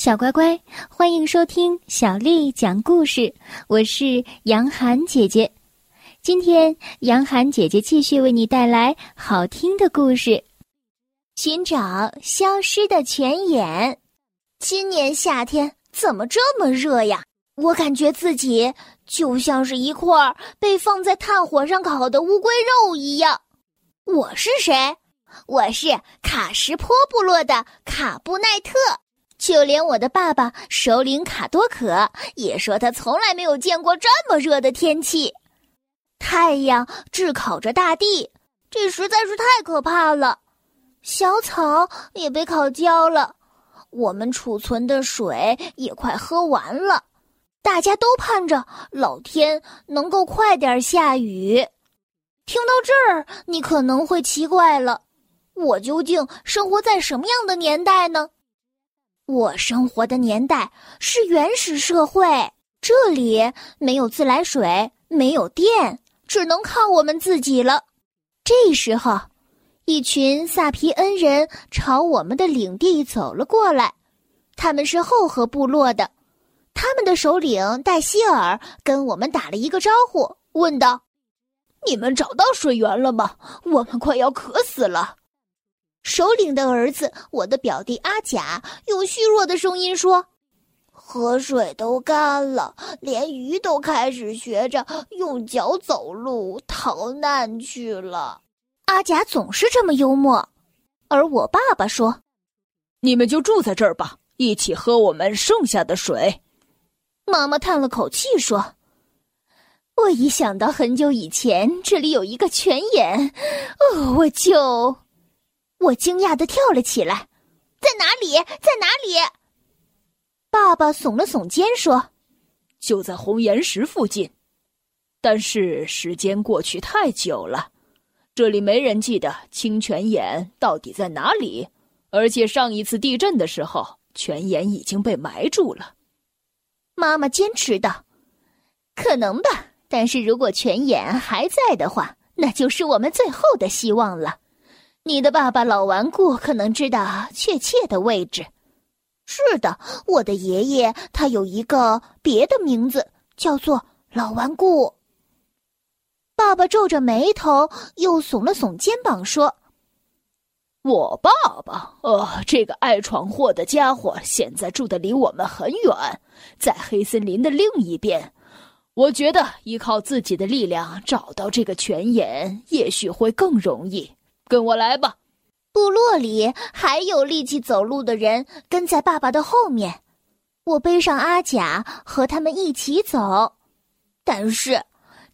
小乖乖，欢迎收听小丽讲故事。我是杨涵姐姐，今天杨涵姐姐继续为你带来好听的故事，寻找消失的泉眼。今年夏天怎么这么热呀？我感觉自己就像是一块被放在炭火上烤的乌龟肉一样。我是谁？我是卡什坡部落的卡布奈特。就连我的爸爸首领卡多可也说，他从来没有见过这么热的天气。太阳炙烤着大地，这实在是太可怕了。小草也被烤焦了，我们储存的水也快喝完了。大家都盼着老天能够快点下雨。听到这儿，你可能会奇怪了：我究竟生活在什么样的年代呢？我生活的年代是原始社会，这里没有自来水，没有电，只能靠我们自己了。这时候，一群萨皮恩人朝我们的领地走了过来，他们是后河部落的，他们的首领戴希尔跟我们打了一个招呼，问道：“你们找到水源了吗？我们快要渴死了。”首领的儿子，我的表弟阿甲，用虚弱的声音说：“河水都干了，连鱼都开始学着用脚走路逃难去了。”阿甲总是这么幽默，而我爸爸说：“你们就住在这儿吧，一起喝我们剩下的水。”妈妈叹了口气说：“我一想到很久以前这里有一个泉眼，哦，我就……”我惊讶的跳了起来，在哪里？在哪里？爸爸耸了耸肩说：“就在红岩石附近。”但是时间过去太久了，这里没人记得清泉眼到底在哪里。而且上一次地震的时候，泉眼已经被埋住了。妈妈坚持道：“可能吧，但是如果泉眼还在的话，那就是我们最后的希望了。”你的爸爸老顽固可能知道确切的位置。是的，我的爷爷他有一个别的名字，叫做老顽固。爸爸皱着眉头，又耸了耸肩膀，说：“我爸爸，呃，这个爱闯祸的家伙，现在住的离我们很远，在黑森林的另一边。我觉得依靠自己的力量找到这个泉眼，也许会更容易。”跟我来吧，部落里还有力气走路的人跟在爸爸的后面。我背上阿甲和他们一起走，但是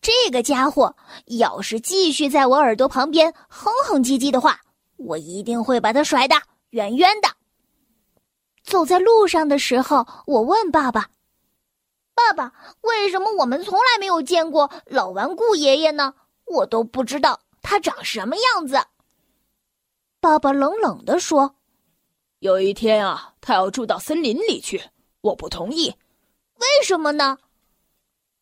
这个家伙要是继续在我耳朵旁边哼哼唧唧的话，我一定会把他甩得远远的。走在路上的时候，我问爸爸：“爸爸，为什么我们从来没有见过老顽固爷爷呢？我都不知道他长什么样子。”爸爸冷冷地说：“有一天啊，他要住到森林里去，我不同意。为什么呢？”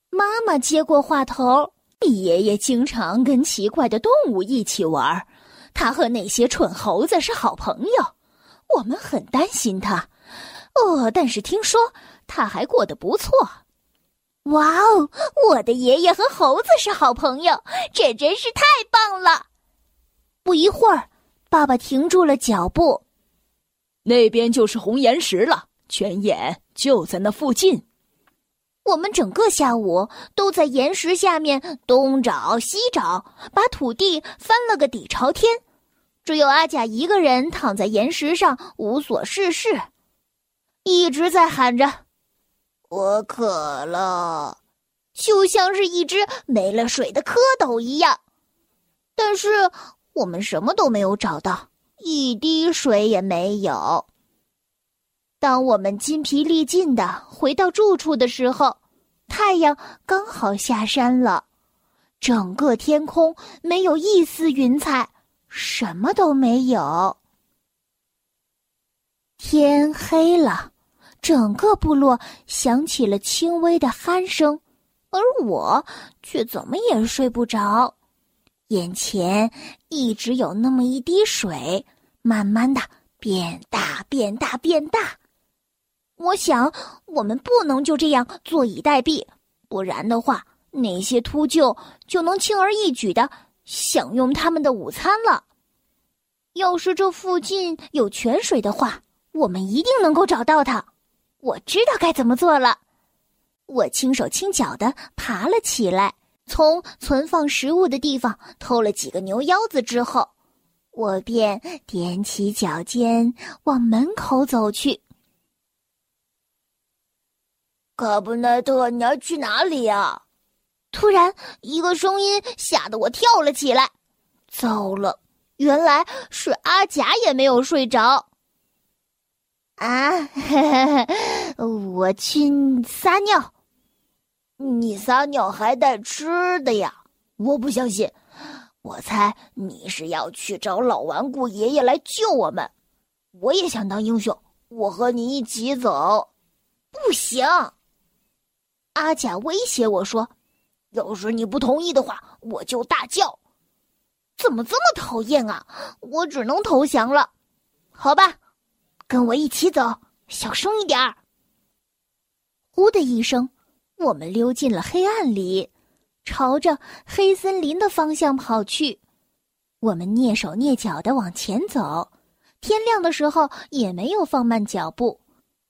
妈妈接过话头：“你爷爷经常跟奇怪的动物一起玩，他和那些蠢猴子是好朋友，我们很担心他。哦，但是听说他还过得不错。哇哦，我的爷爷和猴子是好朋友，这真是太棒了！不一会儿。”爸爸停住了脚步，那边就是红岩石了，泉眼就在那附近。我们整个下午都在岩石下面东找西找，把土地翻了个底朝天，只有阿甲一个人躺在岩石上无所事事，一直在喊着：“我渴了”，就像是一只没了水的蝌蚪一样。但是。我们什么都没有找到，一滴水也没有。当我们筋疲力尽的回到住处的时候，太阳刚好下山了，整个天空没有一丝云彩，什么都没有。天黑了，整个部落响起了轻微的鼾声，而我却怎么也睡不着。眼前一直有那么一滴水，慢慢的变大，变大，变大。我想，我们不能就这样坐以待毙，不然的话，那些秃鹫就能轻而易举的享用他们的午餐了。要是这附近有泉水的话，我们一定能够找到它。我知道该怎么做了。我轻手轻脚的爬了起来，从存放食物的地方偷了几个牛腰子之后，我便踮起脚尖往门口走去。卡布奈特，你要去哪里呀？突然，一个声音吓得我跳了起来。糟了，原来是阿甲也没有睡着。啊，我去撒尿。你撒尿还带吃的呀？我不相信。我猜你是要去找老顽固爷爷来救我们。我也想当英雄，我和你一起走。不行。阿甲威胁我说：“要是你不同意的话，我就大叫。”怎么这么讨厌啊！我只能投降了。好吧，跟我一起走，小声一点儿。呼的一声，我们溜进了黑暗里，朝着黑森林的方向跑去。我们蹑手蹑脚的往前走，天亮的时候也没有放慢脚步。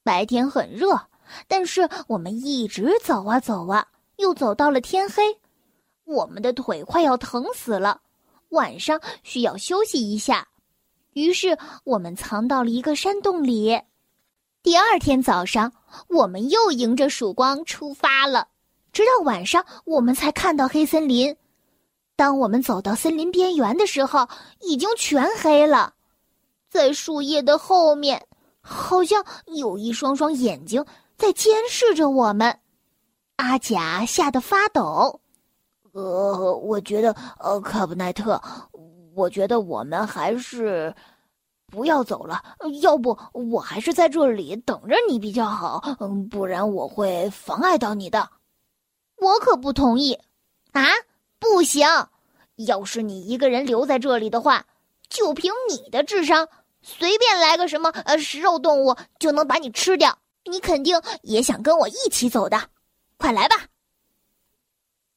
白天很热。但是我们一直走啊走啊，又走到了天黑，我们的腿快要疼死了，晚上需要休息一下，于是我们藏到了一个山洞里。第二天早上，我们又迎着曙光出发了，直到晚上我们才看到黑森林。当我们走到森林边缘的时候，已经全黑了，在树叶的后面，好像有一双双眼睛。在监视着我们，阿甲吓得发抖。呃，我觉得，呃，卡布奈特，我觉得我们还是不要走了。要不，我还是在这里等着你比较好。嗯，不然我会妨碍到你的。我可不同意。啊，不行！要是你一个人留在这里的话，就凭你的智商，随便来个什么呃食肉动物就能把你吃掉。你肯定也想跟我一起走的，快来吧！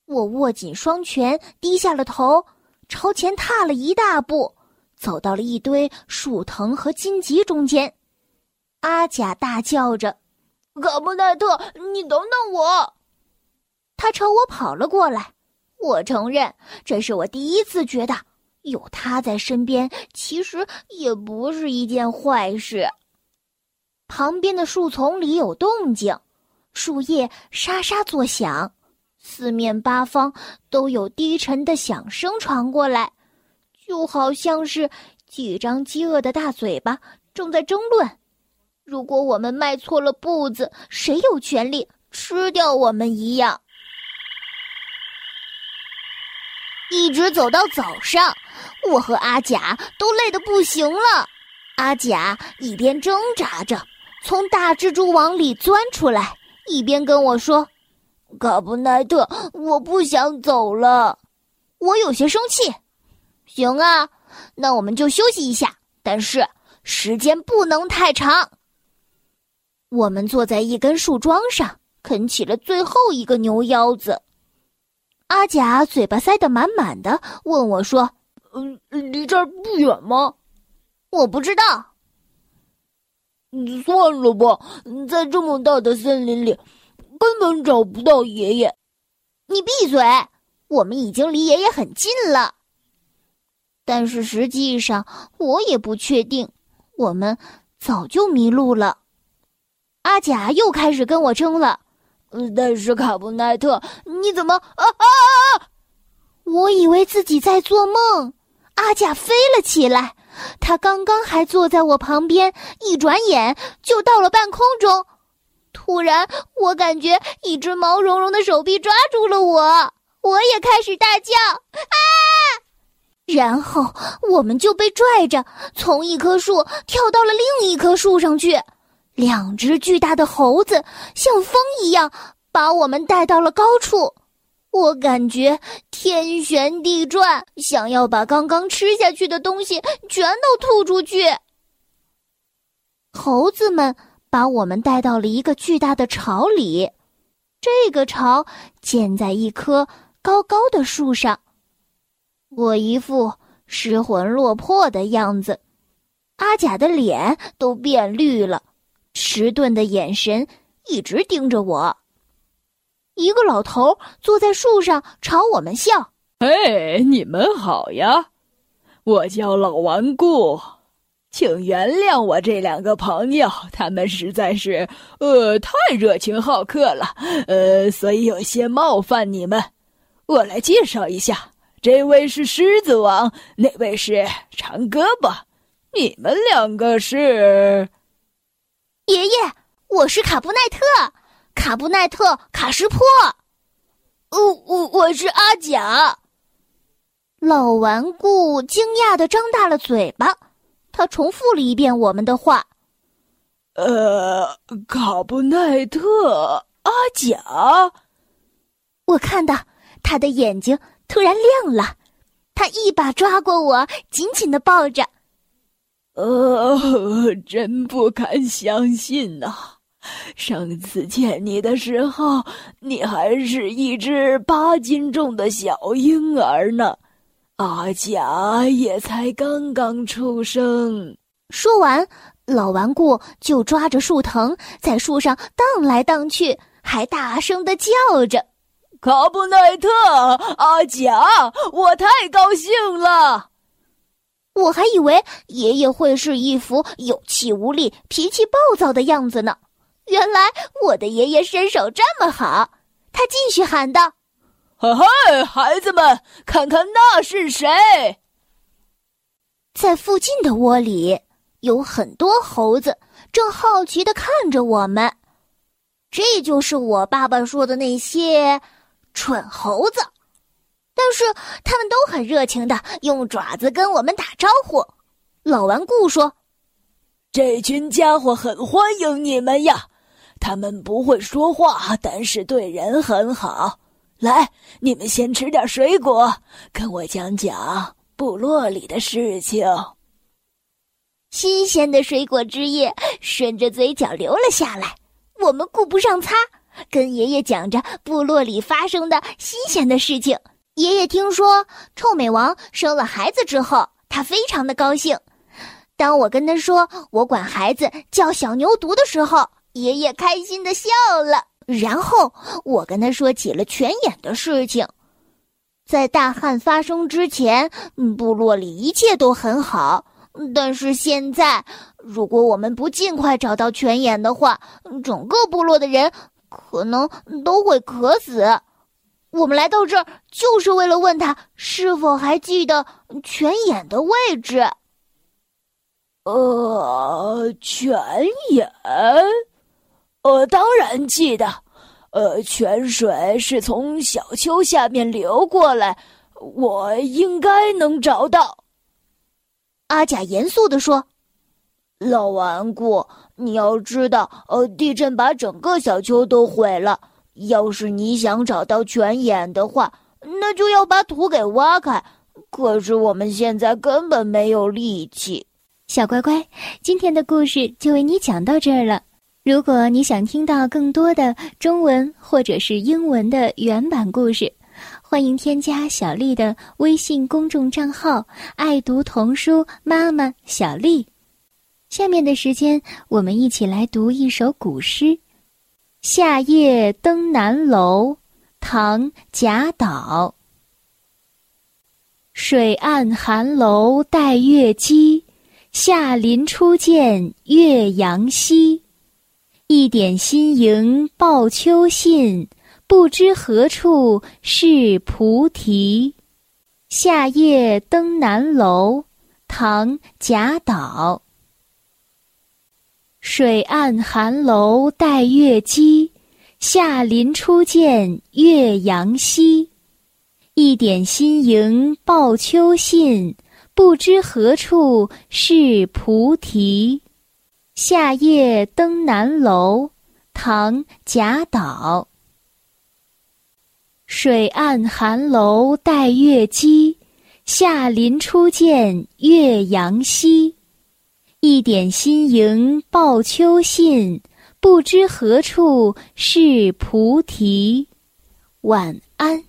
我握紧双拳，低下了头，朝前踏了一大步，走到了一堆树藤和荆棘中间。阿甲大叫着：“卡布奈特，你等等我！”他朝我跑了过来。我承认，这是我第一次觉得有他在身边，其实也不是一件坏事。旁边的树丛里有动静，树叶沙沙作响，四面八方都有低沉的响声传过来，就好像是几张饥饿的大嘴巴正在争论：如果我们迈错了步子，谁有权利吃掉我们一样。一直走到早上，我和阿甲都累得不行了。阿甲一边挣扎着。从大蜘蛛网里钻出来，一边跟我说：“卡布奈特，我不想走了。”我有些生气。行啊，那我们就休息一下，但是时间不能太长。我们坐在一根树桩上，啃起了最后一个牛腰子。阿甲嘴巴塞得满满的，问我说：“嗯，离这儿不远吗？”我不知道。算了吧，在这么大的森林里，根本找不到爷爷。你闭嘴！我们已经离爷爷很近了。但是实际上，我也不确定，我们早就迷路了。阿甲又开始跟我争了。但是卡布奈特，你怎么啊啊啊！我以为自己在做梦。阿甲飞了起来。他刚刚还坐在我旁边，一转眼就到了半空中。突然，我感觉一只毛茸茸的手臂抓住了我，我也开始大叫：“啊！”然后我们就被拽着从一棵树跳到了另一棵树上去。两只巨大的猴子像风一样把我们带到了高处。我感觉天旋地转，想要把刚刚吃下去的东西全都吐出去。猴子们把我们带到了一个巨大的巢里。这个巢建在一棵高高的树上。我一副失魂落魄的样子，阿甲的脸都变绿了，迟钝的眼神一直盯着我。一个老头坐在树上朝我们笑：“哎，你们好呀，我叫老顽固。”请原谅我这两个朋友，他们实在是，呃，太热情好客了，呃，所以有些冒犯你们。我来介绍一下，这位是狮子王，那位是长胳膊，你们两个是？爷爷，我是卡布奈特，卡布奈特卡什坡。哦，我我是阿甲。老顽固惊讶的张大了嘴巴。他重复了一遍我们的话：“呃，卡布奈特阿甲。”我看到他的眼睛突然亮了，他一把抓过我，紧紧的抱着。呃，真不敢相信呐！上次见你的时候，你还是一只八斤重的小婴儿呢。阿甲也才刚刚出生。说完，老顽固就抓着树藤在树上荡来荡去，还大声的叫着：“卡布奈特，阿贾，我太高兴了！”我还以为爷爷会是一副有气无力、脾气暴躁的样子呢，原来我的爷爷身手这么好。他继续喊道。嘿嘿，孩子们，看看那是谁？在附近的窝里有很多猴子，正好奇的看着我们。这就是我爸爸说的那些蠢猴子，但是他们都很热情的用爪子跟我们打招呼。老顽固说：“这群家伙很欢迎你们呀，他们不会说话，但是对人很好。”来，你们先吃点水果，跟我讲讲部落里的事情。新鲜的水果汁液顺着嘴角流了下来，我们顾不上擦，跟爷爷讲着部落里发生的新鲜的事情。爷爷听说臭美王生了孩子之后，他非常的高兴。当我跟他说我管孩子叫小牛犊的时候，爷爷开心的笑了。然后我跟他说起了泉眼的事情，在大旱发生之前，部落里一切都很好。但是现在，如果我们不尽快找到泉眼的话，整个部落的人可能都会渴死。我们来到这儿就是为了问他是否还记得泉眼的位置。呃，泉眼。我当然记得，呃，泉水是从小丘下面流过来，我应该能找到。阿甲严肃地说：“老顽固，你要知道，呃，地震把整个小丘都毁了。要是你想找到泉眼的话，那就要把土给挖开。可是我们现在根本没有力气。”小乖乖，今天的故事就为你讲到这儿了。如果你想听到更多的中文或者是英文的原版故事，欢迎添加小丽的微信公众账号“爱读童书妈妈小丽”。下面的时间，我们一起来读一首古诗《夏夜登南楼》，唐·贾岛。水岸寒楼带月姬，夏林初见岳阳西。一点新萤报秋信，不知何处是菩提。夏夜登南楼，唐·贾岛。水岸寒楼带月姬，夏林初见岳阳西。一点新萤报秋信，不知何处是菩提。夏夜登南楼，唐·贾岛。水岸寒楼带月姬，夏林初见岳阳西。一点新萤报秋信，不知何处是菩提。晚安。